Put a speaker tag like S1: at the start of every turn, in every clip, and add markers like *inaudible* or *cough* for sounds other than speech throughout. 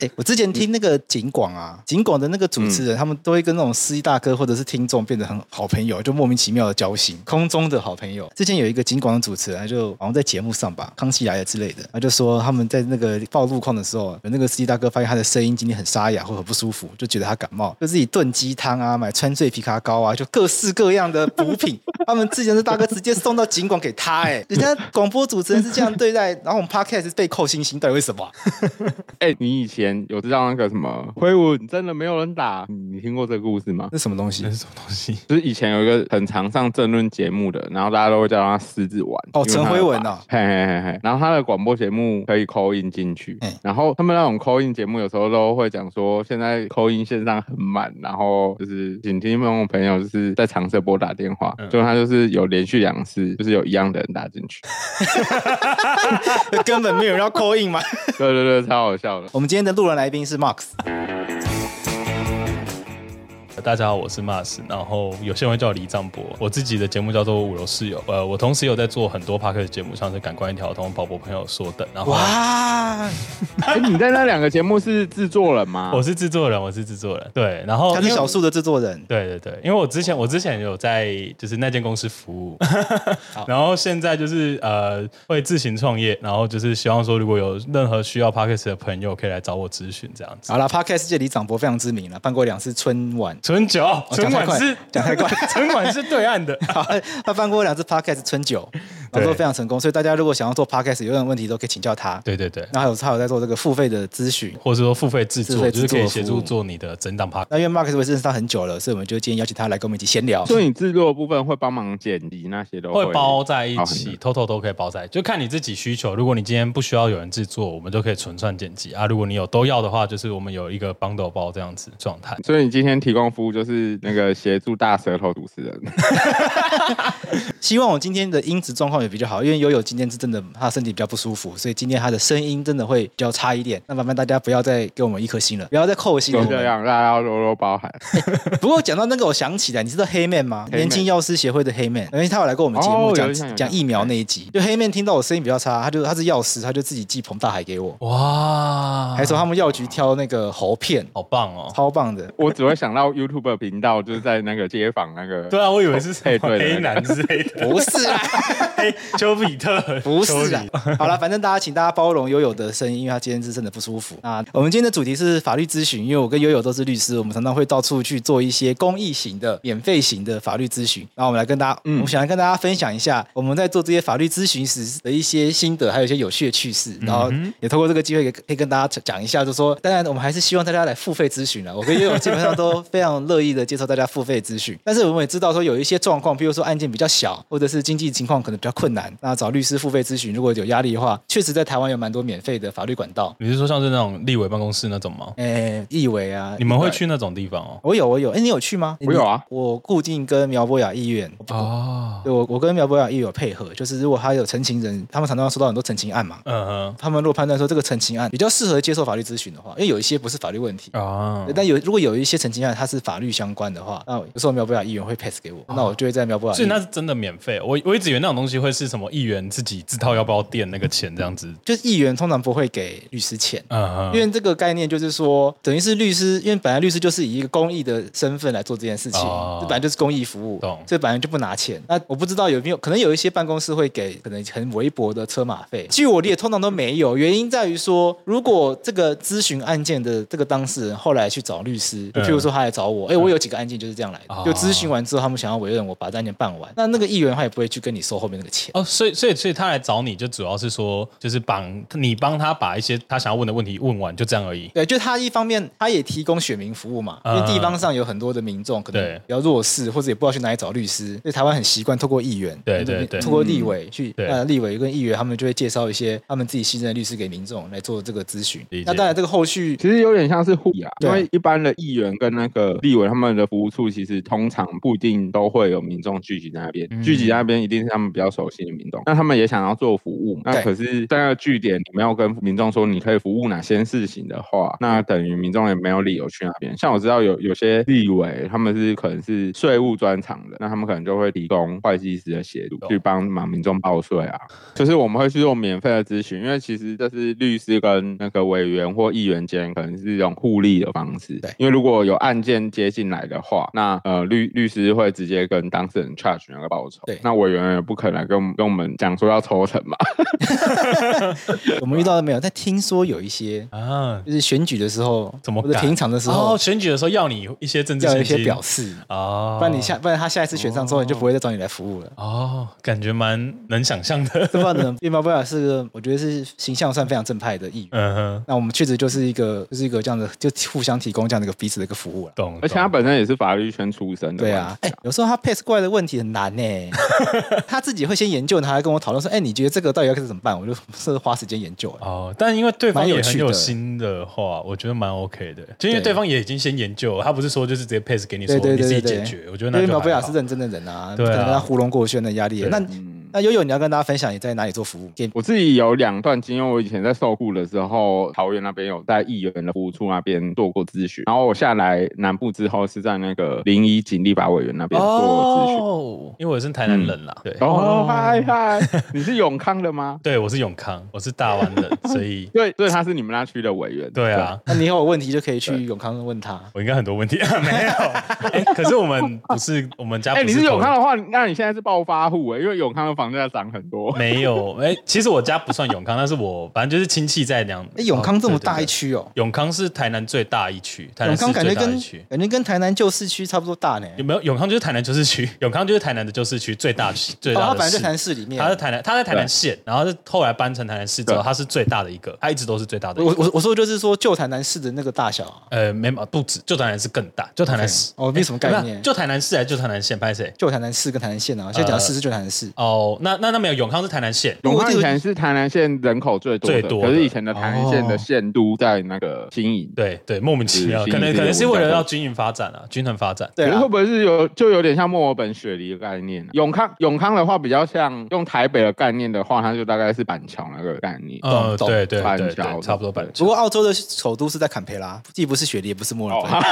S1: 哎，我之前听那个警广啊，警广的那个主持人，嗯、他们都会跟那种司机大哥或者是听众变得很好朋友，就莫名其妙的交心，空中的好朋友。之前有一个警广的主持人，他就好像在节目上吧，康熙来了之类的，他就说他们在那个报路况的时候，有那个司机大哥发现他的声音今天很沙哑或很不舒服，就觉得他感冒，就自己炖鸡汤啊，买川醉皮卡膏啊，就各式各样的补品。*laughs* 他们之前的大哥直接送到警广给他，哎，人家广播主持人是这样对待，然后我们 Podcast 是被扣星星，到底为什么？*laughs*
S2: 哎，你以前有知道那个？什么辉文真的没有人打？你听过这个故事吗？
S1: 是什么东西？
S3: 那是什么东西？
S2: 就是以前有一个很常上政论节目的，然后大家都会叫他狮子丸。
S1: 哦，陈辉文哦，
S2: 嘿嘿嘿嘿。然后他的广播节目可以 call in 进去，然后他们那种 call in 节目有时候都会讲说，现在 call in 线上很满，然后就是请听众朋友就是在长设拨打电话，就他就是有连续两次，就是有一样的人打进去，*laughs*
S1: 根本没有人要 call in 吗？
S2: 对对对，超好笑的。
S1: 我们今天的路人来宾是 Marks。
S3: 大家好，我是 Marks，然后有些人会叫我李藏博。我自己的节目叫做五楼室友，呃，我同时有在做很多 p a r k 的节目，像是《感官一条通》、宝博朋友说的。然后，
S1: 哇，*laughs*
S2: 哎，你在那两个节目是制作人吗？
S3: 我是制作人，我是制作人。对，然后
S1: 他是小树的制作人。
S3: 对对对，因为我之前我之前有在就是那间公司服务，*laughs* 然后现在就是呃会自行创业，然后就是希望说如果有任何需要 Podcast 的朋友可以来找我咨询这样子。
S1: 好了，Podcast 界李长博非常知名了，办过两次春晚。
S3: 春酒，*laughs* 春晚是
S1: 讲太快，
S3: 春晚是对岸的。
S1: 他办过两次 Podcast 春酒，然后都非常成功。所以大家如果想要做 Podcast，有任何问题都可以请教他。
S3: 对对对。
S1: 然后还有他有在做这个付费的咨询，
S3: 或者说付费制作，就是可以协助做你的整档 Podcast。
S1: 那因为 Marks 我认识他很久了，所以我们就今天邀请他来跟我们一起闲聊。
S2: 所以你制作的部分会帮忙剪辑那些都
S3: 会包在一起，偷偷都可以包在，就看你自己需求。如果你今天不需要有人制作，我们就可以纯算剪辑啊。如果你有都要的话，就是我们有一个 bundle 包这样子状态。
S2: 所以你今天提供服务就是那个协助大舌头主持人，*laughs*
S1: 希望我今天的音质状况也比较好，因为悠悠今天是真的他身体比较不舒服，所以今天他的声音真的会比较差一点。那麻烦大家不要再给我们一颗星了，不要再扣星了。
S2: 就这样，大家要多多包涵。*laughs*
S1: 不过讲到那个，我想起来，你知道黑面吗？年轻药师协会的黑面，因为他有来过我们节目讲讲疫苗那一集。就黑面听到我声音比较差，他就他是药师，他就自己寄彭大海给我。哇，还说他们药局挑那个喉片，
S3: 好棒哦，
S1: 超棒的。
S2: 我只会想到 YouTube 频道，就是在那个街坊那个。
S3: 对啊，我以为是黑黑男之类的，
S1: 不是啊，
S3: 黑 *laughs* 丘比特
S1: 不是啊。好了，反正大家请大家包容悠悠的声音，因为他今天是真的不舒服。那我们今天的主题是法律咨询，因为我跟悠悠都是律师，我们常常会到处去做一些公益型的、免费型的法律咨询。然后我们来跟大家，嗯，我想来跟大家分享一下我们在做这些法律咨询时的一些心得，还有一些有趣的趣事。然后也透过这个机会，可以跟大家讲一下，就是说，当然我们还是希望大家来付费咨询了。我跟悠悠基本上都非常乐意的接受大家付费咨询，但是我们也知道说有一些状况，比如说案件比较小，或者是经济情况可能比较困难，那找律师付费咨询，如果有压力的话，确实在台湾有蛮多免费的法律管道。
S3: 你是说像是那种立委办公室那种吗？
S1: 哎，立委啊，
S3: 你们会去那种地方哦？
S1: 我有，我有。哎，你有去吗？
S2: 我有啊。
S1: 我固定跟苗博雅议员哦，对，我我跟苗博雅议员有配合，就是如果他有陈情人，他们常常收到很多陈情案嘛，嗯哼，他们如果判断说这个陈情案比较适合接受法律咨询的话，因为有一些不是法律问题啊，但有如果有一些陈情案它是法律相关的话，那有时候苗博雅议员会 pass 给我，那我就会在苗博雅。
S3: 所以那是真的免费，我我一直以为那种东西会是什么议员自己自掏腰包垫那个钱这样子，
S1: 就是议员通常不会给律师钱，嗯，因为这个概念就是说，等于是律师，因为本来律师就是以一个公益的身份来做这件事情，这本来就是公益服务，懂，所以本来就不拿钱。那我不知道有没有可能有一些办公室会给可能很微薄的车马费，据我理解通常都没有，原因在于说，如果这个咨询案件的这个当事人后来去找律师，就譬如说他来找我，哎，我有几个案件就是这样来的，就咨询完之后他们想要委任我把这案件办完，那那个议员他也不会去跟你收后面那个钱。
S3: 哦，所以所以所以他来找你就主要是说，就是帮你帮他把一些他想要问的问题问完，就这样而已。
S1: 对，就他一方面他也提供选民服务嘛，因为地方上有很多的民众可能比较弱势，或者也不知道去哪里找律师，所以台湾很习惯透过议员，
S3: 对对对，
S1: 透过立委去，呃，立委跟议员他们就会介绍一些他们自己信任的律师给民众来做这个咨询。那当然这个后续
S2: 其实有点像是护啊，因为一般的议员跟那个立委他们的服务处其实通常不一定都会有民众。聚集在那边，嗯、聚集在那边一定是他们比较熟悉的民众，那他们也想要做服务，那可是在那个据点，你没有跟民众说你可以服务哪些事情的话，那等于民众也没有理由去那边。像我知道有有些立委，他们是可能是税务专长的，那他们可能就会提供会计师的协助，去帮忙民众报税啊。就是我们会去做免费的咨询，因为其实这是律师跟那个委员或议员间可能是一种互利的方式。对，因为如果有案件接进来的话，那呃律律师会直接跟当事人 charge 那个报酬。对，那委员也不可能跟跟我们讲说要抽成嘛。*laughs* *laughs*
S1: 我们遇到了没有，但听说有一些啊，就是选举的时候，怎么平常的时候，
S3: 哦，选举的时候要你一些政治
S1: 要一些表示哦，不然你下不然他下一次选上之后，你就不会再找你来服务了。
S3: 哦，感觉蛮能想象的。
S1: 这帮人，面包贝尔是个，我觉得是形象算非常正派的议员。嗯哼，那我们确实就是一个，就是一个这样的，就互相提供这样的一个彼此的一个服务了。
S2: 懂。而且他本身也是法律圈出身的。
S1: 对啊，哎，有时候他 pass 过来的问题很难呢，*laughs* 他自己会先研究，他还跟我讨论说，哎，你觉得这个到底要怎么办？我就是 *laughs* 花时间研究。
S3: 哦，但因为对方也很有心的话，我觉得蛮 OK 的。就因为对方也已经先研究了，他不是说就是直接 pass 给你说你自己解决。我觉得那面包不尔是
S1: 认真的人啊，可能跟他糊弄过去那压力。那那悠悠，你要跟大家分享你在哪里做服务？
S2: 我自己有两段经验，我以前在受雇的时候，桃园那边有在议员的服务处那边做过咨询，然后我下来南部之后是在那个临沂警立法委员那边做咨询。
S3: 哦，因为我是台南人啦，对。
S2: 哦，嗨嗨，你是永康的吗？
S3: 对，我是永康，我是大湾人，所以 *laughs*
S2: 对，所以他是你们那区的委员。
S3: 对啊，
S1: 那你有问题就可以去永康问他。
S3: 我应该很多问题没有？*laughs* 哎，可是我们不是我们家。哎，
S2: 你是永康的话，那你现在是暴发户哎，因为永康的房价涨很多。
S3: 没有，哎，其实我家不算永康，但是我反正就是亲戚在那样。
S1: 哎，永康这么大一区哦，
S3: 永康是台南最大一区，
S1: 永康感觉跟感觉跟台南旧市区差不多大呢。
S3: 有没有？永康就是台南旧市区，永康就是台南的旧市区最大区，最大的。
S1: 它本来在台南市里面，
S3: 它在台南，它在台南县，然后是后来搬成台南市之后，它是最大的一个，它一直都是最大的。
S1: 我我我说就是说旧台南市的那个大小，
S3: 呃，没不止，旧台南市更大，旧台南市
S1: 哦，没什么概念。
S3: 旧台南市还是旧台南县？拍谁？
S1: 旧台南市跟台南县啊，现在讲的市是旧台南市。
S3: 哦，那那那没有，永康是台南县。
S2: 永康以前是台南县人口最多的，最多。可是以前的台南县的县都在那个新营，
S3: 对对，莫名其妙，可能可能是为了要均匀发展啊，均衡发展。
S2: 对，会不会是有就有点像墨尔本雪梨的概念？永康永康的话比较像用台北的概念的话，它就大概是板桥那个概念。
S3: 嗯，对对板桥差不多板桥。
S1: 不过澳洲的首都是在坎培拉，既不是雪梨，也不是墨尔本。*laughs*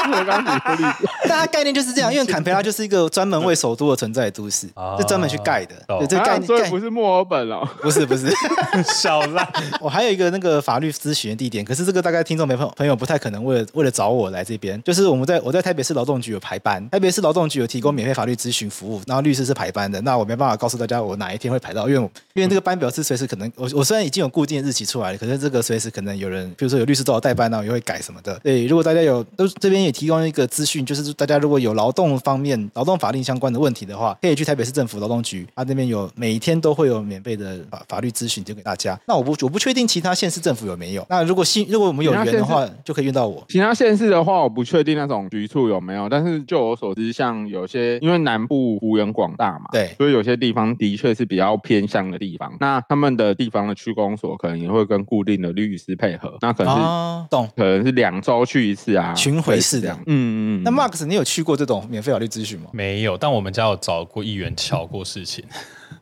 S1: *laughs* 大家概念就是这样，因为坎培拉就是一个专门为首都而存在的都市，是专门去盖的。对，这盖所以不。
S2: 是墨尔本哦，
S1: 不是不是，*laughs*
S3: 小烂。*laughs*
S1: 我还有一个那个法律咨询的地点，可是这个大概听众没朋朋友不太可能为了为了找我来这边，就是我们在我在台北市劳动局有排班，台北市劳动局有提供免费法律咨询服务，然后律师是排班的，那我没办法告诉大家我哪一天会排到，因为因为这个班表是随时可能，我我虽然已经有固定的日期出来了，可是这个随时可能有人，比如说有律师找我代班，然后也会改什么的。对，如果大家有都这边也提供一个资讯，就是大家如果有劳动方面劳动法令相关的问题的话，可以去台北市政府劳动局，他那边有每一天都会有免费的。法法律咨询就给大家。那我不我不确定其他县市政府有没有。那如果新如果我们有缘的话，就可以遇到我。
S2: 其他县市的话，我不确定那种局处有没有。但是就我所知，像有些因为南部幅员广大嘛，
S1: 对，
S2: 所以有些地方的确是比较偏向的地方。那他们的地方的区公所可能也会跟固定的律师配合。那可能是懂，可能是两周去一次啊，
S1: 巡回式的。嗯
S2: 嗯嗯。
S1: 那 Marks，你有去过这种免费法律咨询吗？
S3: 没有，但我们家有找过议员瞧过做事情。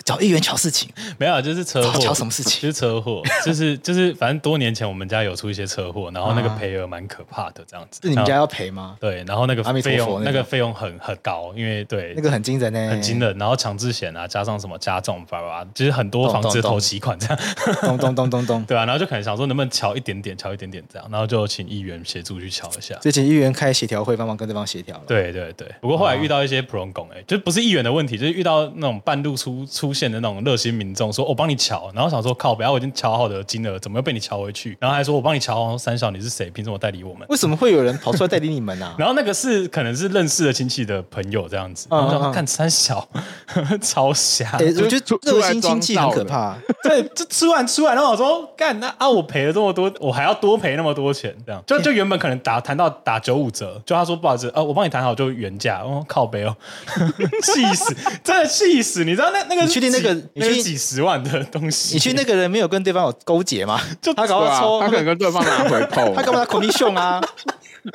S1: 找议员乔事情，
S3: 没有，就是车祸。
S1: 乔什么事情？
S3: 就是车祸，就是就是，反正多年前我们家有出一些车祸，*laughs* 然后那个赔额蛮可怕的，这样子。
S1: 是你们家要赔吗？
S3: 对，然后那个费用，那个费用很很高，因为对，
S1: 那个很惊人呢，
S3: 很惊人。然后强制险啊，加上什么加重，叭叭，其实很多房子投期款这样。
S1: 咚咚咚咚咚，*laughs*
S3: 对啊，然后就可能想说能不能瞧一点点，瞧一点点这样，然后就请议员协助去瞧一下。
S1: 就请议员开协调会，帮忙跟对方协调。
S3: 对对对，不过后来遇到一些普通工，哎，就不是议员的问题，就是遇到那种半路出出现的那种热心。民众说：“我帮你瞧。”然后想说：“靠，不要，我已经瞧好的金额，怎么又被你瞧回去？”然后还说：“我帮你瞧好。”三小，你是谁？凭什么代理我们？
S1: 为什么会有人跑出来代理你们呢、啊？*laughs*
S3: 然后那个是可能是认识的亲戚的朋友这样子。然后看三小 *laughs* 超瞎，
S1: 欸、我觉得热心亲戚很可怕。*laughs*
S3: 对，就吃完吃完，然后我说：“干那啊，我赔了这么多，我还要多赔那么多钱，这样就就原本可能打谈到打九五折，就他说不好意思，呃，我帮你谈好就原价。哦，靠北哦，气死，真的气死！你知道那那个
S1: 你确定那个
S3: 你去几十万的东西？
S1: 你去那个人没有跟对方有勾结吗？*laughs*
S2: 就他搞到抽，他可能跟对方拿回扣，*laughs*
S1: 他干嘛 commission 啊？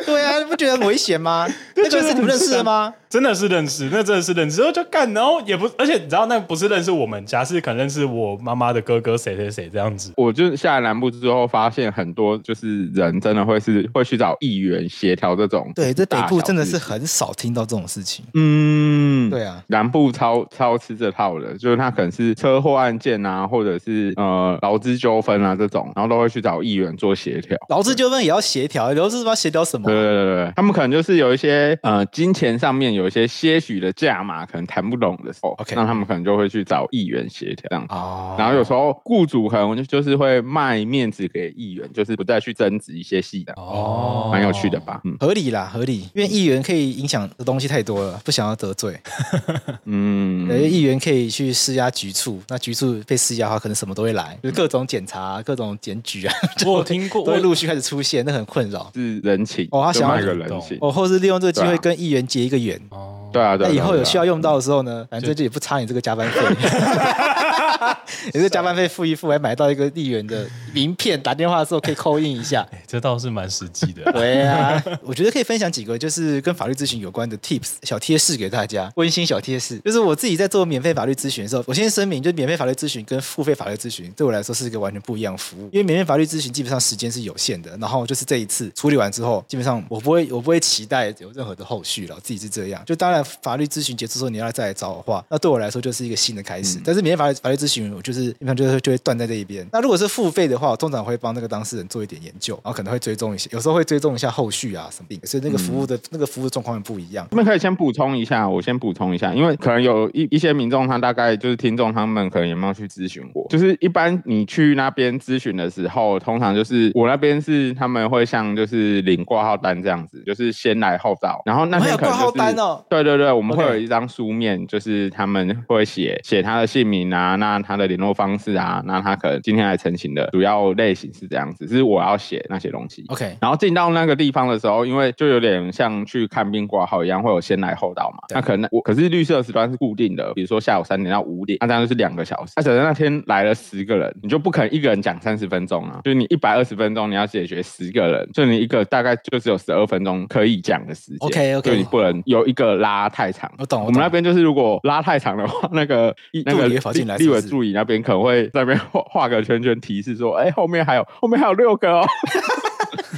S1: 对啊，你不觉得很危险吗？*laughs* 那个是你们认识的吗？
S3: 真的是认识，那真的是认识，然后就干，然后也不，而且你知道，那不是认识我们家，是可能认识我妈妈的哥哥谁谁谁这样子。
S2: 我就下来南部之后，发现很多就是人真的会是会去找议员协调这种。
S1: 对，这北部真的是很少听到这种事情。
S2: 嗯，
S1: 对啊，
S2: 南部超超吃这套的，就是他可能是车祸案件啊，或者是呃劳资纠纷啊这种，然后都会去找议员做协调。
S1: 劳资纠纷也要协调，劳资是要协调什么？
S2: 对对对对，他们可能就是有一些呃金钱上面有一些些许的价码，可能谈不拢的时候，OK，那他们可能就会去找议员协调这样。哦，然后有时候雇主可能就就是会卖面子给议员，就是不再去争执一些细的。哦，蛮有趣的吧？嗯，
S1: 合理啦，合理，因为议员可以影响的东西太多了，不想要得罪。*laughs* 嗯，因为议员可以去施压局处，那局处被施压的话，可能什么都会来，就是各种检查、各种检举啊。
S3: 我有听过，
S1: 都会陆续开始出现，那很困扰。
S2: 是人情
S1: 哦，他想要
S2: 一个人情，
S1: 哦，或是利用这个机会跟议员结一个缘。
S2: 哦，对啊，对。
S1: 那以后有需要用到的时候呢，反正这也不差你这个加班费。*laughs* 你这加班费付一付，还买到一个一元的名片，打电话的时候可以 call in 一下。*laughs*
S3: 这倒是蛮实际的。*laughs*
S1: 对啊，我觉得可以分享几个就是跟法律咨询有关的 tips 小贴士给大家。温馨小贴士，就是我自己在做免费法律咨询的时候，我先声明，就是免费法律咨询跟付费法律咨询对我来说是一个完全不一样的服务。因为免费法律咨询基本上时间是有限的，然后就是这一次处理完之后，基本上我不会我不会期待有任何的后续了。我自己是这样，就当然法律咨询结束之后你要再来找我的话，那对我来说就是一个新的开始。嗯、但是免费法律法律咨询，我就是基本上就是就会断在这一边。那如果是付费的话，我通常会帮那个当事人做一点研究，然后可能会追踪一些，有时候会追踪一下后续啊什么的。所以那个服务的、嗯、那个服务状况也不一样。
S2: 我们可以先补充一下，我先补充一下，因为可能有一一些民众他大概就是听众，他们可能有没有去咨询过？就是一般你去那边咨询的时候，通常就是我那边是他们会像就是领挂号单这样子，就是先来后到，然后那边可能就是挂号单哦。对对对，我们会有一张书面，就是他们会写写他的姓名啊，那他的联络方式啊，那他可能今天来陈情的主要类型是这样子，是我要写那些东西。
S1: OK，
S2: 然后进到那个地方的时候，因为就有点像去看病挂号一样，会有先来后到嘛。那可能我可是绿色时段是固定的，比如说下午三点到五点，那这样就是两个小时。那假设那天来了十个人，你就不可能一个人讲三十分钟啊，就是你一百二十分钟你要解决十个人，就你一个大概就只有十二分钟可以讲的时间。
S1: OK OK，
S2: 就你不能有一个拉太长。
S1: 我懂。
S2: 我们那边就是如果拉太长的话，那个那个立委助理那边可能会在那边画画个圈圈提示说，哎，哎后面还有后面还有六个哦。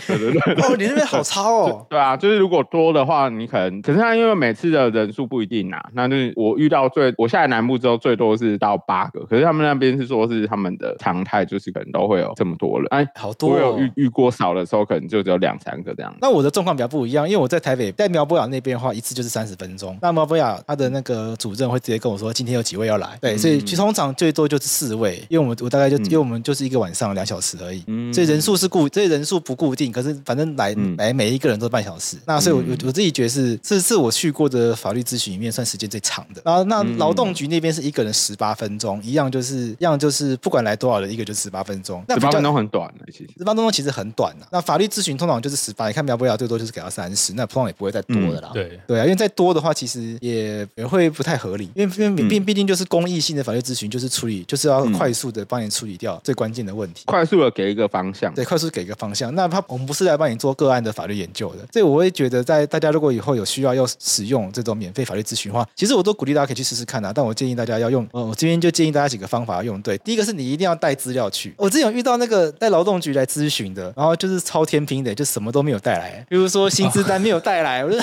S2: 对对对，
S1: 哦，你那边好超哦。
S2: 对啊，就是如果多的话，你可能，可是他因为每次的人数不一定啊，那就是我遇到最，我下来南部之后最多是到八个，可是他们那边是说是他们的常态，就是可能都会有这么多人。哎，
S1: 好多、哦。
S2: 我有遇遇过少的时候，可能就只有两三个这样。
S1: 那我的状况比较不一样，因为我在台北，在苗博雅那边的话，一次就是三十分钟。那苗博雅他的那个主任会直接跟我说，今天有几位要来。对，所以其实通常最多就是四位，因为我们我大概就、嗯、因为我们就是一个晚上两小时而已，嗯、所以人数是固，所以人数不固定，可是反正来。嗯、来每一个人都半小时，那所以我，我、嗯、我自己觉得是是是我去过的法律咨询里面算时间最长的。然后，那劳动局那边是一个人十八分钟，一样就是一样就是不管来多少人，一个就十八分钟。
S2: 十八分钟很短的，其实十
S1: 八分钟其实很短的。那法律咨询通常就是十八，你看苗博雅最多就是给到三十，那通常也不会再多的啦。
S3: 嗯、对
S1: 对啊，因为再多的话，其实也也会不太合理，因为因为毕毕竟就是公益性的法律咨询，就是处理就是要快速的帮你处理掉最关键的问题，
S2: 快速的给一个方向。
S1: 对，快速给一个方向。那他我们不是来帮你做个案的法律研究的。所以我会觉得，在大家如果以后有需要要使用这种免费法律咨询的话，其实我都鼓励大家可以去试试看啊。但我建议大家要用，呃，我这边就建议大家几个方法要用对。第一个是你一定要带资料去。我之前有遇到那个带劳动局来咨询的，然后就是超天兵的，就什么都没有带来，比如说薪资单没有带来，我就。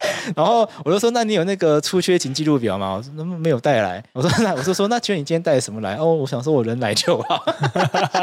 S1: *laughs* 然后我就说，那你有那个出缺勤记录表吗？我说那么没有带来。我说那我就说那请问你今天带什么来？哦，我想说我人来就好。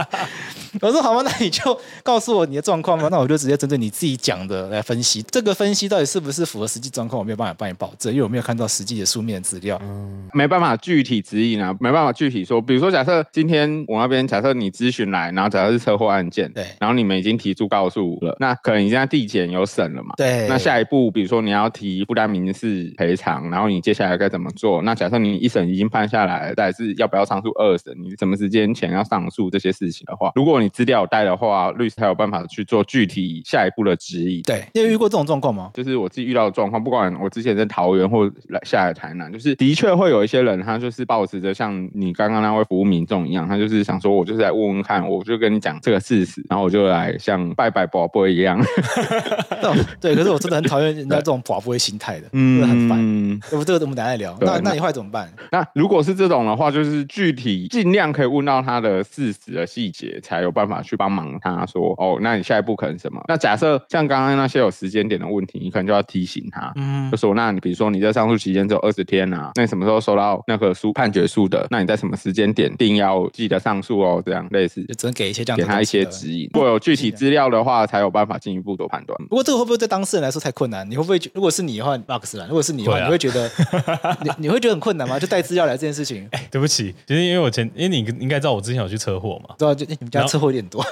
S1: *laughs* 我说好吧？那你就告诉我你的状况吧？那我就直接针对你自己讲的来分析。这个分析到底是不是符合实际状况？我没有办法帮你保证，因为我没有看到实际的书面资料。
S2: 嗯，没办法具体指引啊，没办法具体说。比如说，假设今天我那边假设你咨询来，然后假设是车祸案件，
S1: 对，
S2: 然后你们已经提出告诉了，那可能你现在地检有审了嘛？
S1: 对，
S2: 那下一步，比如说你要提不担民事赔偿，然后你接下来该怎么做？那假设你一审已经判下来，但是要不要上诉二审？你什么时间前要上诉这些事情的话，如果你资料有带的话，律师才有办法去做具体下一步的指引。
S1: 对，你有遇过这种状况吗？
S2: 就是我自己遇到的状况，不管我之前在桃园或来下来台南，就是的确会有一些人，他就是抱持着像你刚刚那位服务民众一样，他就是想说，我就是来问问看，我就跟你讲这个事实，然后我就来像拜拜宝贝一样。*laughs*
S1: 对，可是我真的很讨厌人家这种 *laughs* 宝贝会心态的，嗯，很烦。这个我们等下再聊。那那你后来怎么办？
S2: 那如果是这种的话，就是具体尽量可以问到他的事实的细节，才有办法去帮忙他说哦，那你下一步可能什么？那假设像刚刚那些有时间点的问题，你可能就要提醒他，嗯，就说那你比如说你在上诉期间只有二十天啊，那你什么时候收到那个书判决书的？那你在什么时间点定要记得上诉哦？这样类似，
S1: 就只能给一些这样
S2: 给他一些指引。如果有具体资料的话，才有办法进一步做判断。
S1: 不过这个会不会对当事人来说太困难？你会不会如果是你的话，Marks 啦，如果是你的话，你会觉得 *laughs* 你你会觉得很困难吗？就带资料来这件事情？*laughs*
S3: 哎，对不起，其实因为我前因为你应该知道我之前有去车祸嘛，
S1: 对啊，就你们家车祸有点多。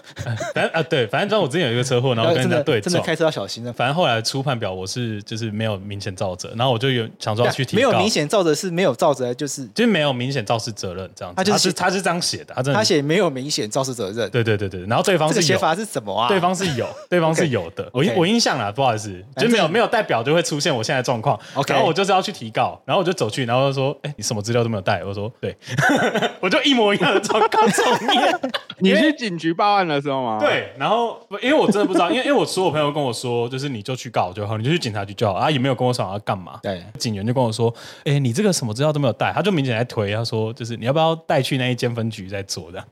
S3: 反正 *laughs* 啊，对，反正知道我之前有一个车祸，然后跟人家对，
S1: 真的开车要小心的。
S3: 反正后来初判表我是就是没有明显造责，然后我就有想说要去提。
S1: 没有明显造责是没有造责，就是
S3: 就是没有明显肇事责任这样子。他就是他是这样写的，他真的
S1: 他写没有明显肇事责任。
S3: 对对对对，然后对方是
S1: 写法是什么啊？
S3: 对方是有，对方是有的。我我印象啦，不好意思，就没有没有代表就会出现我现在状况。然后我就是要去提告，然后我就走去，然后就说：“哎，你什么资料都没有带。”我说：“对。*laughs* ”我就一模一样的状况重演。*laughs*
S2: 你去警局报案的时候吗？
S3: 对，然后因为我真的不知道，因为因为我所有朋友跟我说，就是你就去告就好，你就去警察局就好。啊，也没有跟我说要干嘛。
S1: 对，
S3: 警员就跟我说：“哎，你这个什么资料都没有带。”他就明显在推，他说：“就是你要不要带去那一间分局再做的？”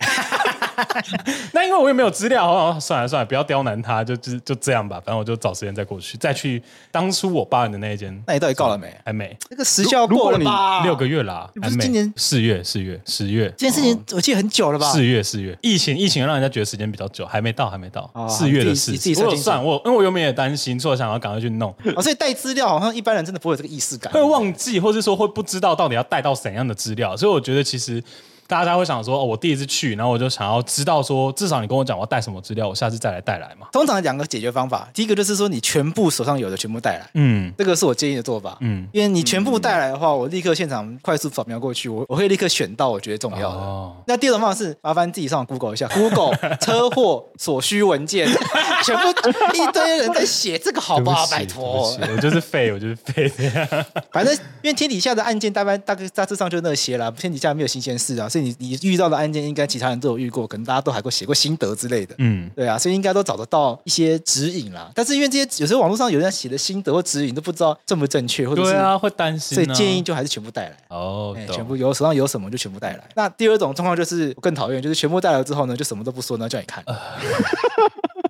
S3: *laughs* 那因为我也没有资料，哦，算了算了，不要刁难他，就就就这样吧。反正我就找时间再过去，再去当初我报案的那一间。
S1: 那你到底告了没？
S3: 还没。
S1: 那个时效过了吧？
S3: 六个月啦，不是今年四月四月十月。
S1: 这件事情我记得很久了吧？
S3: 四月四月，疫情疫情让人家觉得时间比较久，还没到还没到。四月的事，我有算我，因为我原本也担心，所以我想要赶快去弄。
S1: 所以带资料好像一般人真的不会有这个意识感，
S3: 会忘记，或是说会不知道到底要带到怎样的资料。所以我觉得其实。大家会想说，哦，我第一次去，然后我就想要知道说，至少你跟我讲我要带什么资料，我下次再来带来嘛。
S1: 通常两个解决方法，第一个就是说你全部手上有的全部带来，
S3: 嗯，
S1: 这个是我建议的做法，嗯，因为你全部带来的话，我立刻现场快速扫描过去，我我会立刻选到我觉得重要的。哦，那第二种方法是麻烦自己上网 Google 一下，Google *laughs* 车祸所需文件，*laughs* 全部一堆人在写这个好不好？拜托，
S3: 我就是废，我就是废。*laughs*
S1: 反正因为天底下的案件大概大概大致上就那些了，天底下没有新鲜事啊，所以你你遇到的。案件应该其他人都有遇过，可能大家都还会写过心得之类的。嗯，对啊，所以应该都找得到一些指引啦。但是因为这些有时候网络上有人写的心得或指引都不知道正不正确，或者是
S3: 对啊会担心，
S1: 所以建议就还是全部带来。
S3: 哦，
S1: 全部有手上有什么就全部带来。那第二种状况就是我更讨厌，就是全部带来之后呢，就什么都不说呢，叫你看。*laughs*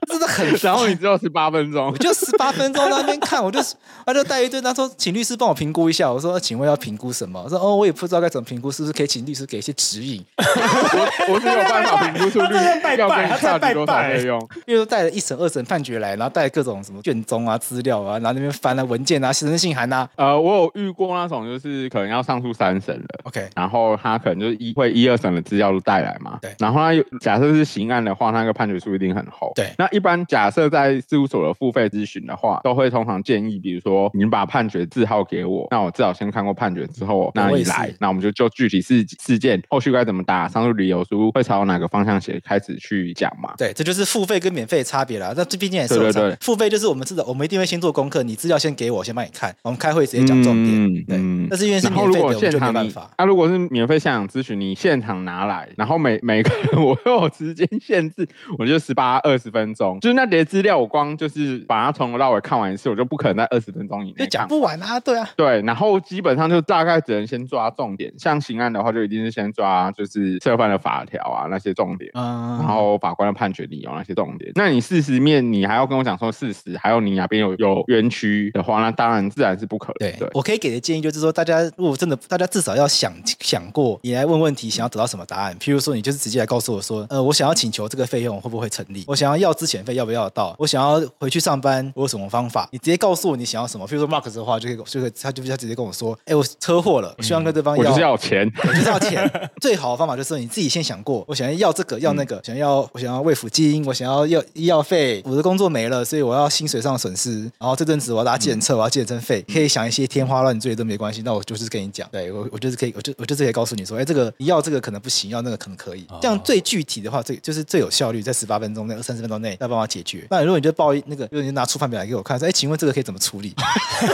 S1: 真的很，
S2: 然后你知道十八分钟，
S1: 我就十八分钟在那边看，*laughs* 我就他就带一堆，他说请律师帮我评估一下，我说请问要评估什么？我说哦，我也不知道该怎么评估，是不是可以请律师给一些指引？*laughs*
S2: 我我是有办法评估出律师要跟差距多少费用，
S1: 因为带了一审、二审判决来，然后带各种什么卷宗啊、资料啊，然后那边翻了文件啊、行政信函啊。
S2: 呃，我有遇过那种，就是可能要上诉三审。了
S1: ，OK，
S2: 然后他可能就是一会一二审的资料都带来嘛，
S1: 对，
S2: 然后他假设是刑案的话，那个判决书一定很厚，
S1: 对，
S2: 那一般假设在在事务所的付费咨询的话，都会通常建议，比如说你把判决字号给我，那我至少先看过判决之后，那你来，那我们就就具体事事件后续该怎么打，上诉理由书会朝哪个方向写，开始去讲嘛。
S1: 对，这就是付费跟免费的差别啦。那这毕竟也是对对对，付费就是我们知道，我们一定会先做功课，你资料先给我，先帮你看，我们开会直接讲重点。嗯、对，嗯、但是因为是免费的，我就没办法。
S2: 那如果是免费现场咨询，你现场拿来，然后每每个人我有时间限制，我就十八二十分钟，就是那叠资料我光就是。把它从头到尾看完一次，我就不可能在二十分钟以内
S1: 讲不完啊！对啊，
S2: 对，然后基本上就大概只能先抓重点，像刑案的话，就一定是先抓就是涉犯的法条啊那些重点，嗯，然后法官的判决理由那些重点。那你事实面你还要跟我讲说事实，还有你哪边有有冤屈的话，那当然自然是不可能。
S1: 对，对我可以给的建议就是说，大家如果真的，大家至少要想想过，你来问问题，想要得到什么答案。譬如说，你就是直接来告诉我说，呃，我想要请求这个费用会不会成立？我想要要资遣费要不要到？我想要回去。上班我有什么方法？你直接告诉我你想要什么。比如说 Mark 的话，就可以就可以他就他直接跟我说：“哎，我车祸了，我希望跟对方要，
S2: 我就是要钱，
S1: 我就是要钱。*laughs* 最好的方法就是你自己先想过，我想要要这个要那个，想要我想要慰抚金，我想要要医药费，我的工作没了，所以我要薪水上的损失。然后这阵子我要搭计程车，我要检测费，可以想一些天花乱坠都没关系。那我就是跟你讲，对我我就是可以，我就我就是可以告诉你说，哎，这个你要这个可能不行，要那个可能可以。这样最具体的话，最就是最有效率，在十八分钟内、二三十分钟内，要帮我解决。那如果你就报那个，如果你拿出范表来给我看，说，哎，请问这个可以怎么处理？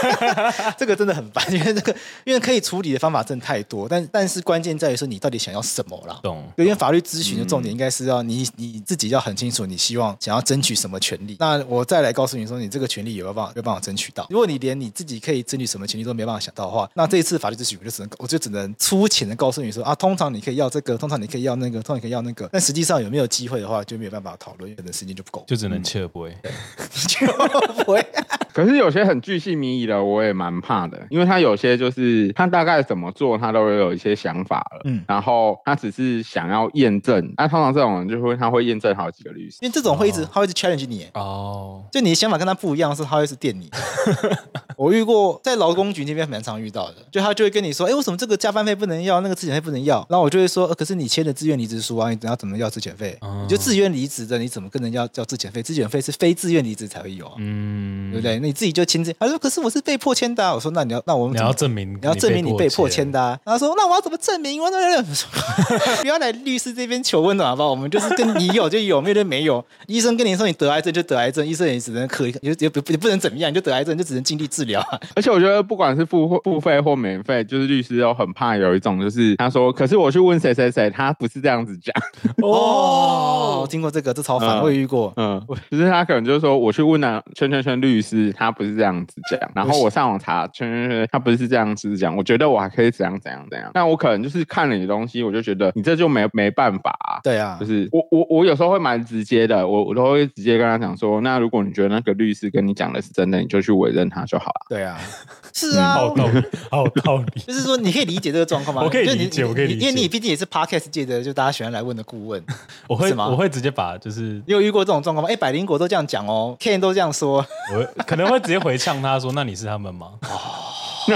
S1: *laughs* 这个真的很烦，因为这个因为可以处理的方法真的太多，但但是关键在于说你到底想要什么啦。
S3: 懂。
S1: 因为法律咨询的重点应该是要你你自己要很清楚，你希望想要争取什么权利。那我再来告诉你说，你这个权利有没有办法有办法争取到？如果你连你自己可以争取什么权利都没办法想到的话，那这一次法律咨询我就只能我就只能粗浅的告诉你说啊，通常你可以要这个，通常你可以要那个，通常你可以要那个，但实际上有没有机会的话，就没有办法讨论，可能时间就不够，
S3: 就只能切尔不会。*laughs*
S1: 切不会。*laughs*
S2: 可是有些很巨细靡遗的，我也蛮怕的，因为他有些就是他大概怎么做，他都会有一些想法了，嗯，然后他只是想要验证，那通常这种人就会他会验证好几个律师，
S1: 因为这种会一直、哦、他会一直 challenge 你，哦，就你的想法跟他不一样，是他会一直电你。*laughs* 我遇过在劳工局那边蛮常遇到的，就他就会跟你说，哎，为什么这个加班费不能要，那个资遣费不能要？然后我就会说，呃、可是你签的自愿离职书啊，你等下怎么要资遣费？哦、你就自愿离职的，你怎么跟人家要资遣费？资遣费是非自愿离职才会有啊，嗯，对不对？那你自己就签字。他说：“可是我是被迫签的、啊。”我说：“那你要，那我们
S3: 你要证明，你
S1: 要证明你被迫签的、啊。”他说：“那我要怎么证明？”我说：“ *laughs* 不要来律师这边求温暖好不好？我们就是跟你有就有，没有就没有。医生跟你说你得癌症就得癌症，医生也只能可以，也也不也不能怎么样，你就得癌症就只能尽力治疗。*laughs*
S2: 而且我觉得不管是付付费或免费，就是律师都很怕有一种，就是他说：‘可是我去问谁谁谁，他不是这样子讲。’
S1: 哦，我听过这个，这超烦，我也遇过。嗯，
S2: 就是他可能就是说我去问那圈圈圈律师，他不是这样子。”讲，然后我上网查，圈圈圈，他不是这样子讲，我觉得我还可以怎样怎样怎样。那我可能就是看了你的东西，我就觉得你这就没没办法、啊。
S1: 对啊，
S2: 就是我我我有时候会蛮直接的，我我都会直接跟他讲说，那如果你觉得那个律师跟你讲的是真的，你就去委任他就好了。
S1: 对啊，*laughs* 是啊，
S3: 好道理，*laughs* 好道理。*laughs*
S1: 就是说，你可以理解这个状况吗？
S3: 我可以理解，我可以理解，
S1: 因为你毕竟也是 Podcast 界的，就大家喜欢来问的顾问。
S3: 我会吗？我会直接把就是，
S1: 你有遇过这种状况吗？哎，百灵果都这样讲哦，Ken 都这样说，
S3: 我可能会直接回呛他说，那你是他们。吗？
S1: 哦，*laughs*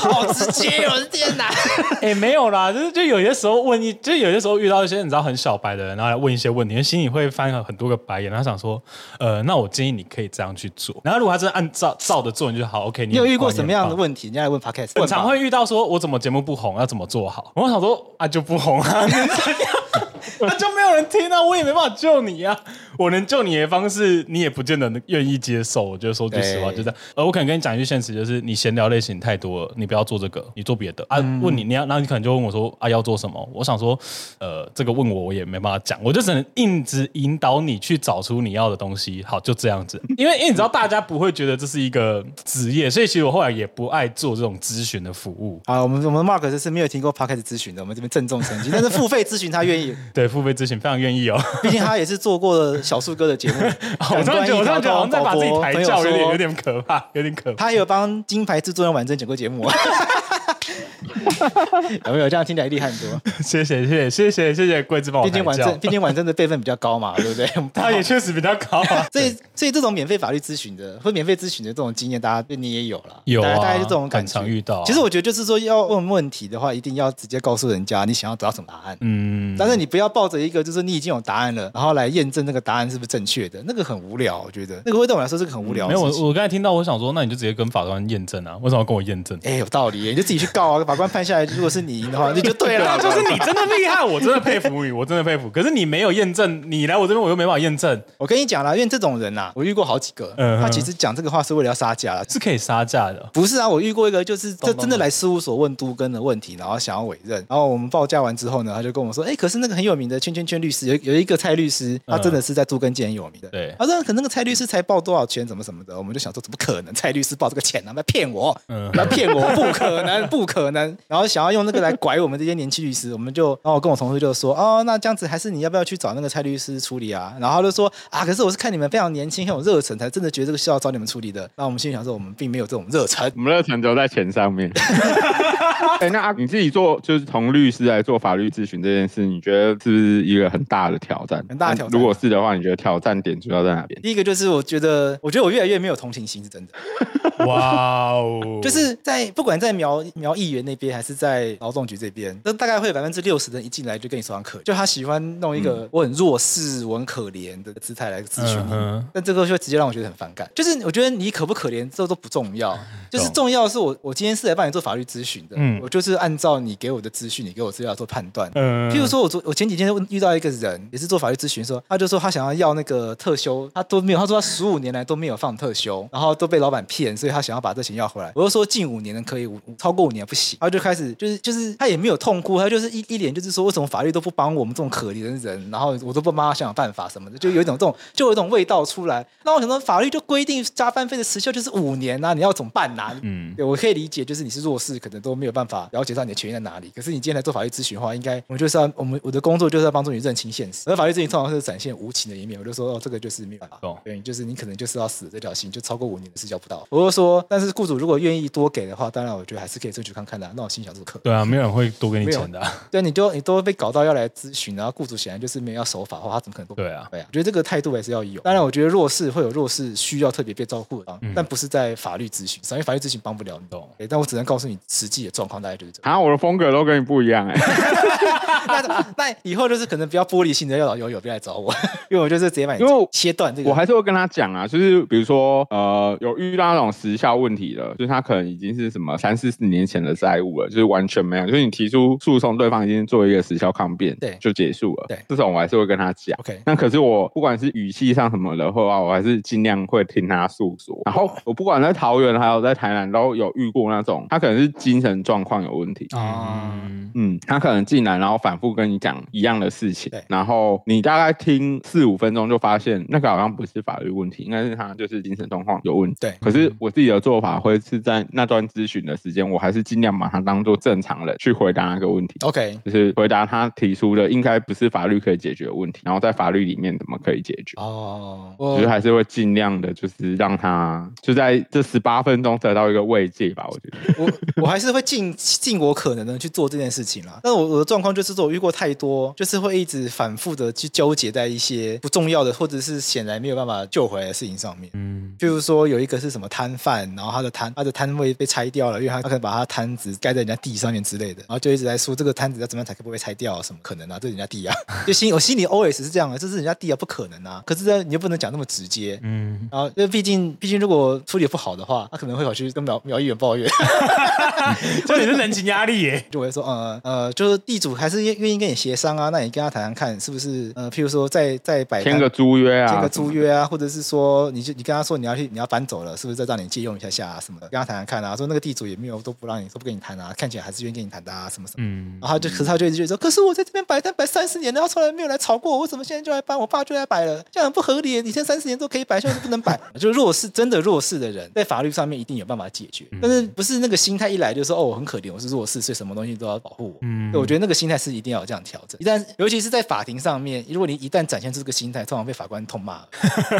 S1: 好直接，我的天哪！*laughs*
S3: 哎，没有啦，就是就有些时候问一，就有些时候遇到一些你知道很小白的人，然后来问一些问题，心里会翻很多个白眼，然后想说，呃，那我建议你可以这样去做。然后如果他真的按照照着做，你就好。OK，你，
S1: 你有遇过什么样的问题？你要来问 Podcast，
S3: 我常会遇到说，我怎么节目不红，要怎么做好？我想说啊，就不红啊。*laughs* *laughs* 那就没有人听啊，我也没办法救你啊。我能救你的方式，你也不见得愿意接受。我觉得说句实话，就这样。呃，我可能跟你讲一句现实，就是你闲聊类型太多了，你不要做这个，你做别的啊。问你，你要，然后你可能就问我说啊，要做什么？我想说，呃，这个问我，我也没办法讲，我就只能硬直引导你去找出你要的东西。好，就这样子。因为，因为你知道，大家不会觉得这是一个职业，所以其实我后来也不爱做这种咨询的服务。
S1: 啊，我们我们 Mark 就是没有听过 Podcast 咨询的，我们这边郑重澄清。但是付费咨询他愿意。
S3: 对，付费咨询非常愿意哦。*laughs*
S1: 毕竟他也是做过了小树哥的节目。*laughs*
S3: 我突然觉得，我突然觉得，好像在把自己抬轿，有点有点可怕，有点可怕。
S1: 他有帮金牌制作人完整整个节目。*laughs* *laughs* 有没有这样听起来厉害很多？
S3: 谢谢谢谢谢谢谢谢贵子帮我。
S1: 毕竟婉贞，毕竟婉贞的辈分比较高嘛，对不对？*laughs*
S3: 他也确实比较高啊。*laughs*
S1: 所以所以这种免费法律咨询的或免费咨询的这种经验，大家对你也有了，
S3: 有啊，
S1: 大概就这种感觉。
S3: 常遇到。
S1: 其实我觉得就是说，要问问题的话，一定要直接告诉人家你想要得到什么答案。嗯。但是你不要抱着一个就是你已经有答案了，然后来验证那个答案是不是正确的，那个很无聊。我觉得那个会对我来说是个很无聊。
S3: 没有，我我刚才听到，我想说，那你就直接跟法官验证啊？为什么要跟我验证？
S1: 哎，有道理，你就自己去告啊，法官判下来，如果是你赢的话，你就对了。*laughs*
S3: 就是你真的厉害，我真的佩服你，我真的佩服。可是你没有验证，你来我这边我又没办法验证。
S1: 我跟你讲啦，因为这种人呐，我遇过好几个，他其实讲这个话是为了要杀价，
S3: 是可以杀价的。
S1: 不是啊，我遇过一个，就是这真的来事务所问都更的问题，然后想要委任，然后我们报价完之后呢，他就跟我说，哎，可是那个很有名的圈圈圈律师，有有一个蔡律师，他真的是在都更界很有名的。
S3: 对，
S1: 他说可那个蔡律师才报多少钱，怎么怎么的，我们就想说，怎么可能？蔡律师报这个钱呢？来骗我，来骗我，不可能，不可能。然后想要用那个来拐我们这些年轻律师，我们就，然后我跟我同事就说，哦，那这样子还是你要不要去找那个蔡律师处理啊？然后他就说，啊，可是我是看你们非常年轻，很有热忱，才真的觉得这个需要找你们处理的。那我们心里想说，我们并没有这种热忱，
S2: 我们热忱都在钱上面。*laughs* 哎，那你自己做就是从律师来做法律咨询这件事，你觉得是不是一个很大的挑战？
S1: 很大的挑战。
S2: 如果是的话，你觉得挑战点主要在哪边？
S1: 第一个就是我觉得，我觉得我越来越没有同情心，是真的。*laughs*
S3: 哇哦！
S1: 就是在不管在苗苗议员那边，还是在劳动局这边，都大概会有百分之六十的人一进来就跟你说很可，就他喜欢弄一个我很弱势、我很可怜的姿态来咨询你。嗯、但这个就会直接让我觉得很反感。就是我觉得你可不可怜，这都不重要，就是重要的是我我今天是来帮你做法律咨询的，嗯，我就是按照你给我的资讯，你给我资料做判断。嗯，譬如说我昨我前几天遇到一个人，也是做法律咨询，说他就说他想要要那个特休，他都没有，他说他十五年来都没有放特休，然后都被老板骗，所以他想要把这钱要回来。我就说近五年的可以，五超过五年不行。他就开始就是就是他也没有痛哭，他就是一一脸就是说为什么法律都不帮我们这种可怜的人，然后我都不帮他想想办法什么的，就有一种这种就有一种味道出来。那我想说法律就规定加班费的时效就是五年啊，你要怎么办啊？嗯，对，我可以理解，就是你是弱势，可能都没有办法了解到你的权益在哪里。可是你今天来做法律咨询的话，应该我们就是要我们我的工作就是要帮助你认清现实。而法律咨询通常是展现无情的一面，我就说哦，这个就是没办法，对，就是你可能就是要死这条心，就超过五年的时效不到。我就说，但是雇主如果愿意多给的话，当然我觉得还是可以争取看看的。那我心想这可
S3: 对啊，没有人会多给你钱的。
S1: 对，你就你都被搞到要来咨询，然后雇主显然就是没有要守法的话，他怎么可能多？
S3: 对啊，
S1: 对啊，我觉得这个态度还是要有。当然，我觉得弱势会有弱势需要特别被照顾的，但不是在法律咨询上，因为法律咨询帮不了你。懂？但我只能告诉你实际的状况大概就是这样。
S2: 啊，我的风格都跟你不一样哎。*laughs*
S1: 那那以后就是可能比较玻璃心的要老友友别来找我，*laughs* 因为我就是直接把你因为切断这个。
S2: 我还是会跟他讲啊，就是比如说呃，有遇到那种时效问题了，就是他可能已经是什么三四十年前的债务了，就是完全没有，就是你提出诉讼，对方已经做一个时效抗辩，对，就结束了。对，这种我还是会跟他讲。OK，那可是我不管是语气上什么的话，我还是尽量会听他诉说。然后我不管在桃园还有在台南都有遇过那种，他可能是精神状况有问题啊，嗯，嗯，他可能进来然后反复跟你讲一样的事情，对，然后你大概听四五分钟就发现那个好像不是法律问题，应该是他就是精神状况有问题。对，可是我自己的做法会是在那段咨询的时间，我还是尽量把他当做正常人去回答那个问题。OK，就是回答他提出的应该不是法律可以解决的问题，然后在法律里面怎么可以解决？哦，我觉得还是会尽量的，就是让他就在这十八分钟得到一个慰藉吧。我觉得
S1: 我我还是会尽尽我可能的去做这件事情啦。但我我的状况就是说，我遇过太多，就是会一直反复的去纠结在一些不重要的，或者是显然没有办法救回来的事情上面。嗯，譬如说有一个是什么摊贩，然后他的摊他的摊位被拆掉了，因为他他可能把他摊子盖在人家地上面之类的，然后就一直在说这个摊子要怎么样才可不会拆掉啊？什么可能啊？这是人家地啊！*laughs* 就心我心里 OS 是这样的，这是人家地啊，不可能啊！可是呢，你又不能讲那么直接，嗯，然后因为毕竟毕竟如果处理不好的话，他可能会跑去跟苗苗议员抱怨，*laughs* *laughs*
S3: 所以你是人情压力耶。*laughs*
S1: 就会说呃呃，就是地主还是愿愿意跟你协商啊，那你跟他谈谈看，是不是呃，譬如说再再摆
S2: 签个租约啊，
S1: 签个租约啊，或者是说你就你跟他说你要去你要搬走了，是不是再让你借用一下下啊什么的，跟他谈谈看啊，说那个地主也没有都不让你都不跟你谈啊，看起来还是愿意跟你谈的啊什么什么，嗯，然后就可是他就一直觉得说，可是我在这边摆摊摆三十年了，然后从来没有来吵过我，为什么现在就来搬？我爸就来摆了，这样很不合理。以前三十年都可以摆，现在不能摆。就弱势真的弱势的人，在法律上面一定有办法解决，但是不是那个心态一来就说哦，我很可怜，我是弱势，所以什么东西都要保护我。嗯，我觉得那个心态是一定要有这样调整。一旦尤其是在法庭上面，如果你一旦展现出这个心态，通常被法官痛骂。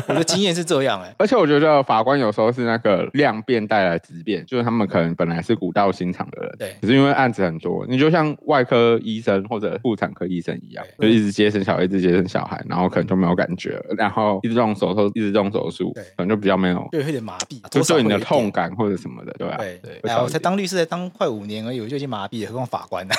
S1: 我的经验是这样哎、欸，*laughs*
S2: 而且我觉得法官有时候是那个量变带来质变，就是他们可能本来是古道心肠的人，对，可是因为案子很多，你就像外科医生或者妇产科医生一样，就一直接生小孩，一直接生小孩，然后可能就没有感觉了，然后一直动手术，一直动手术，可能就比较没有，
S1: 就有点麻痹，
S2: 就对你的痛感或者什么的，对吧？
S1: 对对。哎，我才当律师才当快五年而已，我就已经麻痹了，何况法官呢？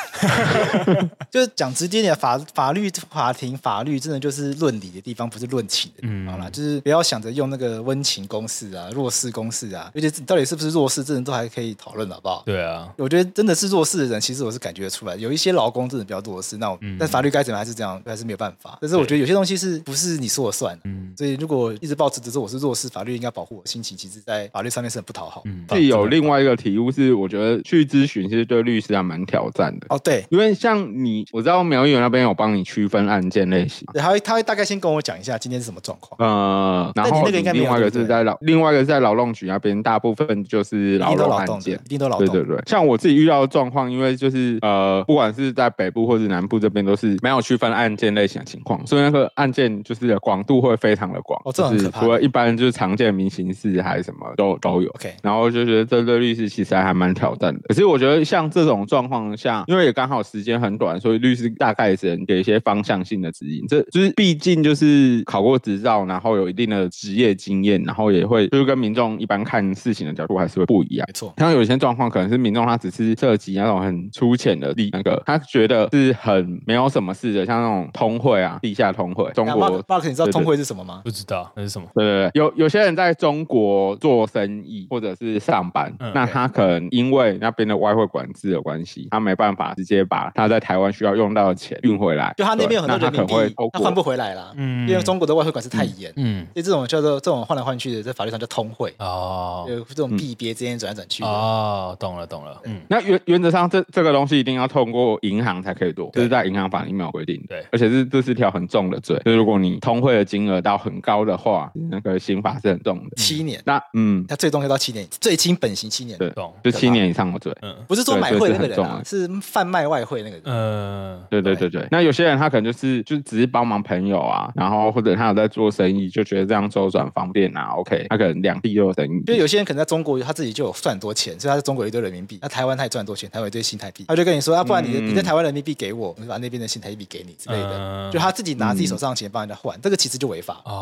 S1: *laughs* 就是讲直接点，法法律法庭法律真的就是论理的地方，不是论情的地方啦。就是不要想着用那个温情公式啊，弱势公式啊，而且到底是不是弱势，这人都还可以讨论，好不好？
S3: 对啊，
S1: 我觉得真的是弱势的人，其实我是感觉出来，有一些劳工真的比较弱势，那我但法律该怎么还是这样，还是没有办法。但是我觉得有些东西是不是你说了算？嗯，所以如果一直抱持只是我是弱势，法律应该保护我心情，其实在法律上面是很不讨好。嗯，
S2: 自己有另外一个体悟是，我觉得去咨询其实对律师还蛮挑战的。
S1: 哦，对，
S2: 因为像你，我知道苗议员那边有帮你区分案件类型，
S1: 对，他会他会大概先跟我讲一下今天是什么状况。
S2: 呃，然后另外一个是在劳，另外一个是在劳动局那边，大部分就是劳动案件，
S1: 一定都劳动。对
S2: 对对，像我自己遇到的状况，因为就是呃，不管是在北部或者南部这边，都是没有区分案件类型的情况，所以那个案件就是广度会非常的广。
S1: 哦，这
S2: 就是除了一般就是常见的民刑事还是什么都都有。OK，然后就觉得这对律师其实还蛮挑战的。可是我觉得像这种状况下，因为也刚好时间很短，所以律师大概只能给一些方向性的指引。这就是毕竟就是考过执照，然后有一定的职业经验，然后后也会就是跟民众一般看事情的角度还是会不一样。
S1: 没错，
S2: 像有些状况可能是民众他只是涉及那种很粗浅的地那个，他觉得是很没有什么事的，像那种通会啊，地下通会。中国
S1: ，Mark，你知道通会是什么吗？
S3: 不知道那是什么？
S2: 对对对，有有些人在中国做生意或者是上班，嗯、那他可能因为那边的外汇管制的关系，他没办法直接把他在台湾需要用到的钱运回来。
S1: 就他那边有很多人民币，他换不回来了，嗯，因为中国的外汇管制太严，嗯，所以这种叫做这种换来换去的，在法律上叫通汇。哦，有这种币别之间转来转去
S3: 哦，懂了懂了，嗯，
S2: 那原原则上这这个东西一定要通过银行才可以做，这是在银行法里面有规定，
S3: 对，
S2: 而且是这是条很重的罪，就是如果你通汇的金额到很高的话，那个刑法是很重的，
S1: 七年，
S2: 那嗯，
S1: 他最重要到七年，最轻本刑七年，
S2: 对，就七年以上的罪，
S1: 嗯，不是说买汇那个人，是贩卖外汇那个人，嗯，
S2: 对对对对，那有些人他可能就是就只是帮忙朋友啊，然后或者他有在做生意，就觉得这样周转方便啊，OK，他可能两地都有生意，
S1: 就有些人可能在中国他自己就有赚很多钱，所以他在中国有一堆人民币，那台湾他也赚很多钱，他有一堆新台币，他就跟你说，啊，不然你你在台湾人民币给我，我把那边的新台币给你之类的，就他自己拿自己手上的钱帮人家换，这个其实就违法。哦，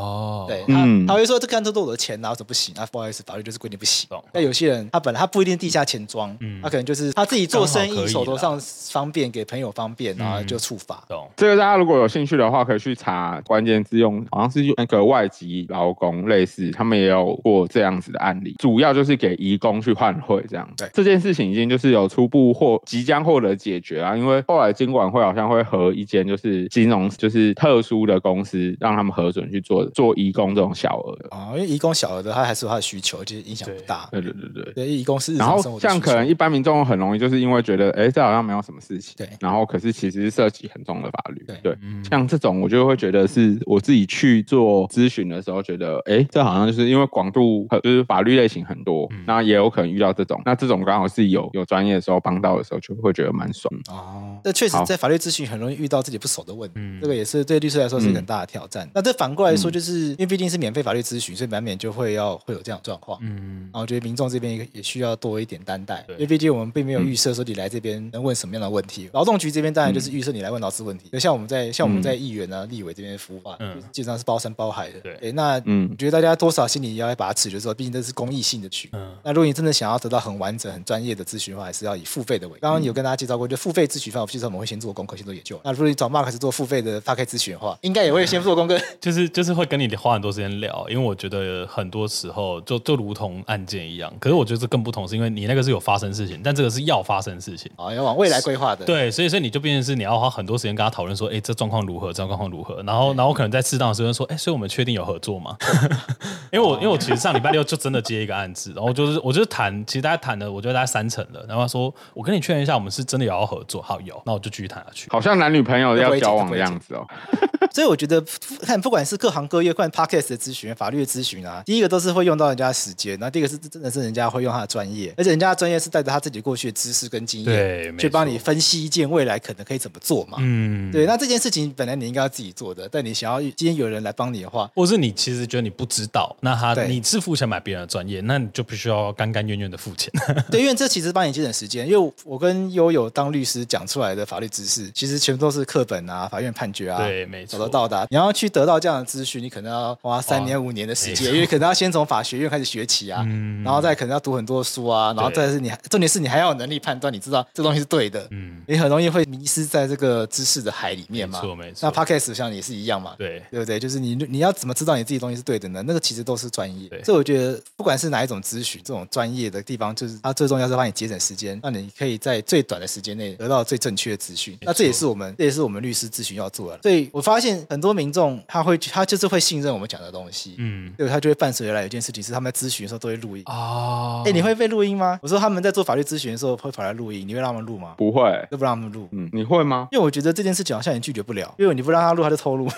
S1: 对，他他会说这看都是我的钱，然后怎么不行？那不好意思，法律就是规定不行。那有些人他本来他不一定地下钱庄，他可能就是他自己做生意，手头上方便，给朋友方便，然后就触法。
S2: 懂。这个大家如果有兴趣的话，可以去查关键字，用好像是用那个外籍劳工类似，他们也有过这样子的案例，主要就是给移工去换汇这样。对，这件事情已经就是有初步或即将获得解决啊，因为后来金管会好像会和一间就是金融就是特殊的公司，让他们核准去做做移工这种小额的。
S1: 啊，因为移工小额的他还是有他的需求，其实影响不大。
S2: 对对对对，
S1: 对移工是
S2: 然后像可能一般民众很容易就是因为觉得哎这好像没有什么事情，对，然后可是其实是涉及很重的法律，对对，像这种我就会觉得是我自己去做咨询的时候觉得哎这好像就是因为广度就是法律类型很多，那也有可能遇到这种，那这种刚好是有有专业的时候帮到的时候就会觉得蛮爽。
S1: 哦。这确实在法律咨询很容易遇到自己不熟的问题，这个也是对律师来说是一个很大的挑战。那这反过来说就是因为毕竟是免费法律咨询，所以难免就会要会有这样状况，嗯，然后我觉得民众这边也需要多一点担待，因为毕竟我们并没有预设说你来这边能问什么样的问题。劳动局这边当然就是预设你来问劳资问题，就像我们在像我们在议员啊、立委这边服务啊，基本上是包山包海的。对，那嗯，我觉得大家多少心里要一把尺，就是说，毕竟这是公益性的局。嗯，那如果你真的想要得到很完整、很专业的咨询的话，还是要以付费的为。刚刚有跟大家介绍过，就付费咨询方，我其实我们会先做功课，先做研究。那如果你找 Mark 是做付费的发开咨询的话，应该也会先做功课，*laughs*
S3: 就是就是会跟你花很多时间聊，因为我觉得很多时候就就如同案件一样。可是我觉得这更不同，是因为你那个是有发生事情，但这个是要发生事情
S1: 啊，要往未来规划的。
S3: 对，所以所以你就变成是你要花很多时间跟他讨论说，哎，这状况如何？这状况如何？然后然后可能在适当的时候说，哎，所以我们确定有合作吗？*laughs* 因为我因为我其实上礼拜六就真的接一个案子，然后就是我就是谈，其实大家谈的，我觉得大概三成了。然后他说，我跟你确认一下，我们是真的有要合作，好有，那我就继续谈下去。
S2: 好像男女朋友要交往的样子哦。*laughs*
S1: 所以我觉得看不管是各行各业，看 Podcast 的咨询、法律的咨询啊，第一个都是会用到人家的时间，然后第一个是真的是人家会用他的专业，而且人家的专业是带着他自己过去的知识跟经验，对，去帮你分析一件未来可能可以怎么做嘛。嗯，对。那这件事情本来你应该要自己做的，但你想要今天有人来帮你的话，
S3: 或是你其实觉得你不知道，那他对你是付钱买别人的专业，那你就必须要甘甘愿愿的付钱。*laughs*
S1: 对，因为这其实帮你节省时间，因为我跟悠悠当律师讲出来的法律知识，其实全部都是课本啊、法院判决啊，
S3: 对，没错，
S1: 找得到的。你要去。得到这样的资讯，你可能要花三年五年的时间，因为可能要先从法学院开始学起啊，嗯、然后再可能要读很多书啊，然后再是你对重点是你还要有能力判断，你知道这东西是对的，嗯，你很容易会迷失在这个知识的海里面嘛，没错没错。那 Podcast 像也是一样嘛，对对不对？就是你你要怎么知道你自己东西是对的呢？那个其实都是专业，对所以我觉得不管是哪一种咨询，这种专业的地方，就是它最重要是帮你节省时间，让你可以在最短的时间内得到最正确的资讯。那这也是我们这也是我们律师咨询要做的。所以我发现很多民众他会他就。是会信任我们讲的东西，嗯，对，他就会伴随而来。有件事情是他们在咨询的时候都会录音哦。哎，你会被录音吗？我说他们在做法律咨询的时候会跑来录音，你会让他们录吗？
S2: 不会，
S1: 都不让他们录。
S2: 嗯，你会吗？
S1: 因为我觉得这件事情好像也拒绝不了，因为你不让他录，他就偷录。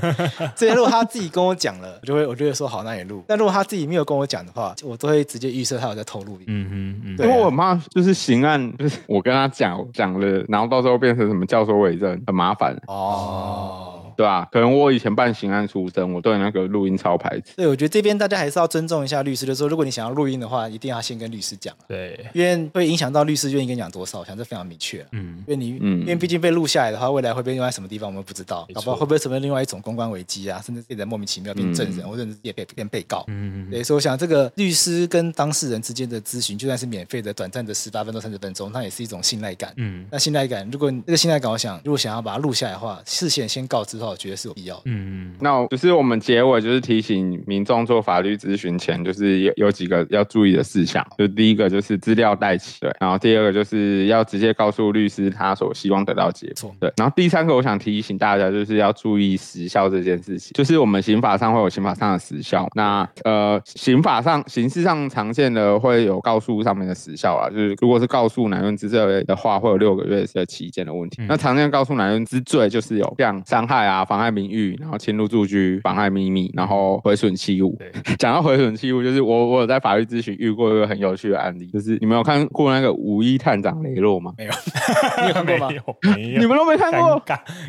S1: *laughs* 所以如果他自己跟我讲了，我就会我就会说好，那你录。但如果他自己没有跟我讲的话，我都会直接预设他有在偷录音。嗯
S2: 嗯嗯。因为我妈就是刑案，就是我跟他讲讲了，然后到时候变成什么教唆伪证，很麻烦。哦。对吧、啊？可能我以前办刑案出身，我对那个录音超排斥。
S1: 对，我觉得这边大家还是要尊重一下律师，就是说，如果你想要录音的话，一定要先跟律师讲。
S3: 对，
S1: 因为会影响到律师愿意跟你讲多少，我想这非常明确。嗯，因为你，嗯，因为毕竟被录下来的话，未来会被用在什么地方，我们不知道，搞不好会不会成为另外一种公关危机啊，甚至变成莫名其妙变证人，嗯、或者是也被变被告。嗯嗯。对，所以我想这个律师跟当事人之间的咨询，就算是免费的、短暂的十八分钟、三十分钟，那也是一种信赖感。嗯，那信赖感，如果这个信赖感，我想如果想要把它录下来的话，事先先告知我觉得是有必要。嗯
S2: 嗯。那就是我们结尾就是提醒民众做法律咨询前，就是有有几个要注意的事项。就第一个就是资料带齐，对。然后第二个就是要直接告诉律师他所希望得到结果，对。然后第三个，我想提醒大家就是要注意时效这件事情。就是我们刑法上会有刑法上的时效，那呃，刑法上、刑事上常见的会有告诉上面的时效啊。就是如果是告诉男人之罪的话，会有六个月的期间的问题。嗯、那常见告诉男人之罪就是有像伤害啊、妨害名誉，然后侵入住居、妨害秘密，然后毁损器物。*laughs* 讲到毁损器物，就是我我有在法律咨询遇过一个很有趣的案例，就是你们有看过那个五一探长雷洛吗？
S1: 没有，*laughs* 你有看过吗？
S3: 没有，
S2: 你们都没看过？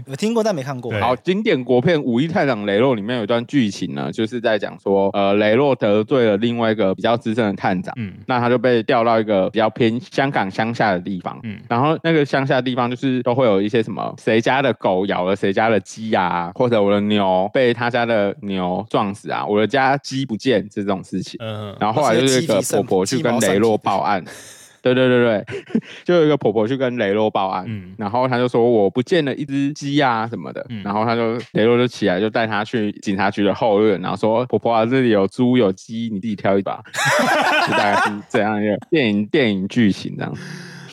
S1: 我听过但没看过。
S2: 好，经典国片《五一探长雷洛》里面有一段剧情呢，就是在讲说，呃，雷洛得罪了另外一个比较资深的探长，嗯，那他就被调到一个比较偏香港乡下的地方，嗯，然后那个乡下的地方就是都会有一些什么，谁家的狗咬了谁家的鸡啊，或者我的牛被他家的牛撞死啊，我的家鸡不见这种事情，嗯，然后后来就是一个婆婆去跟雷洛报 *laughs* 案。对对对对，就有一个婆婆去跟雷洛报案，嗯，然后他就说我不见了一只鸡啊什么的，嗯，然后他就雷洛就起来就带他去警察局的后院，然后说婆婆啊，这里有猪有鸡，你自己挑一把，*laughs* 就大概是这样一个电影电影剧情这样。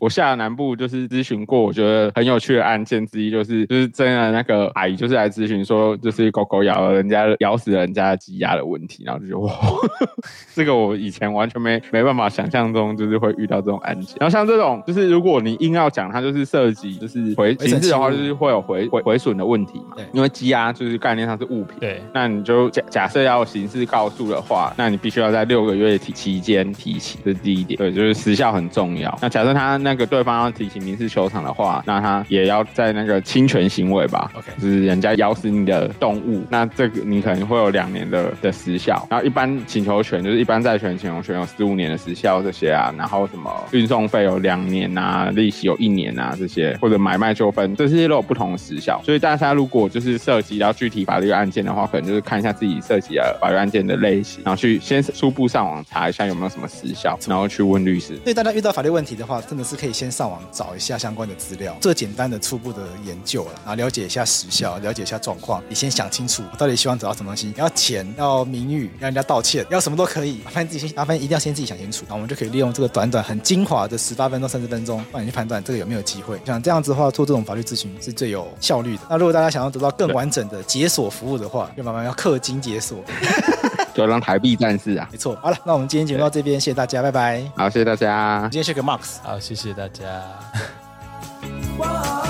S2: 我下南部就是咨询过，我觉得很有趣的案件之一，就是就是真的那个阿姨就是来咨询说，就是狗狗咬了人家，咬死了人家的鸡鸭的问题，然后就觉得哇，*laughs* 这个我以前完全没没办法想象中就是会遇到这种案件。然后像这种，就是如果你硬要讲它就是涉及就是回刑事的话，就是会有回回回损的问题嘛。对，因为鸡鸭就是概念上是物品。对，那你就假假设要刑事告诉的话，那你必须要在六个月期期间提起，这是第一点。对，就是时效很重要。那假设他那。那个对方要提起民事球场的话，那他也要在那个侵权行为吧，OK，就是人家咬死你的动物，那这个你可能会有两年的的时效。然后一般请求权就是一般债权请求权有十五年的时效这些啊，然后什么运送费有两年啊，利息有一年啊这些，或者买卖纠纷这些都有不同的时效。所以大家如果就是涉及到具体法律案件的话，可能就是看一下自己涉及的法律案件的类型，然后去先初步上网查一下有没有什么时效，然后去问律师。
S1: 所以大家遇到法律问题的话，真的是。可以先上网找一下相关的资料，做简单的初步的研究了，然后了解一下时效，了解一下状况。你先想清楚，到底希望得到什么东西？要钱，要名誉，要人家道歉，要什么都可以。麻烦自己先，麻烦一定要先自己想清楚。那我们就可以利用这个短短很精华的十八分钟、三十分钟，帮你去判断这个有没有机会。像这样子的话，做这种法律咨询是最有效率的。那如果大家想要得到更完整的解锁服务的话，就慢慢要氪金解锁，
S2: 就让台币战士啊。
S1: 没错好了那我们今天节目到这边谢谢大家拜拜。
S2: 好谢谢大家。
S1: 今天是个 max
S3: 好谢谢大家。*laughs*